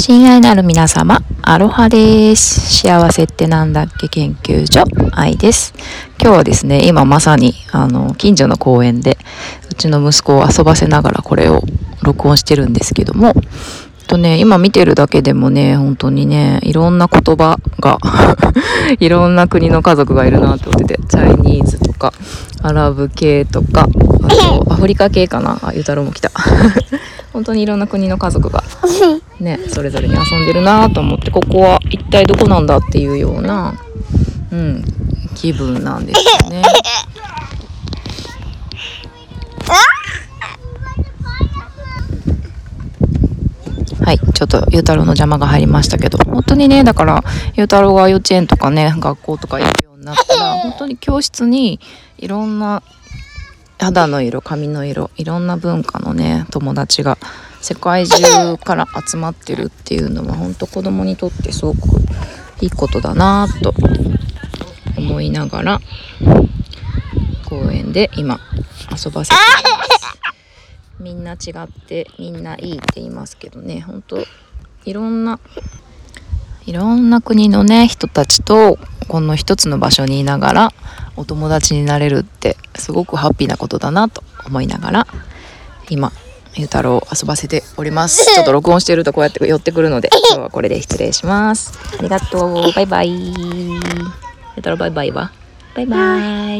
親愛なる皆様、アロハです。幸せってなんだっけ研究所、愛です。今日はですね、今まさに、あの、近所の公園で、うちの息子を遊ばせながらこれを録音してるんですけども、とね、今見てるだけでもね、本当にね、いろんな言葉が、いろんな国の家族がいるなと思ってて、チャイニーズとか、アラブ系とか、あと、アフリカ系かなあ、ゆうたろうも来た。本当にいろんな国の家族がね、それぞれに遊んでるなと思ってここは一体どこなんだっていうような、うん、気分なんですよね。はい、ちょっとゆうたろうの邪魔が入りましたけど本当にねだからゆうたろうが幼稚園とかね学校とか行くようになったら本当に教室にいろんな肌の色髪の色いろんな文化のね友達が世界中から集まってるっていうのは本当子供にとってすごくいいことだなと思いながら公園で今遊ばせてます。みんな違ってみんないいって言いますけどね。本当いろんないろんな国のね人たちとこの一つの場所にいながらお友達になれるってすごくハッピーなことだなと思いながら今ゆうたろうを遊ばせております。ちょっと録音してるとこうやって寄ってくるので 今日はこれで失礼します。ありがとう。バイバイ。ゆうたろうバイバイは。バイバイ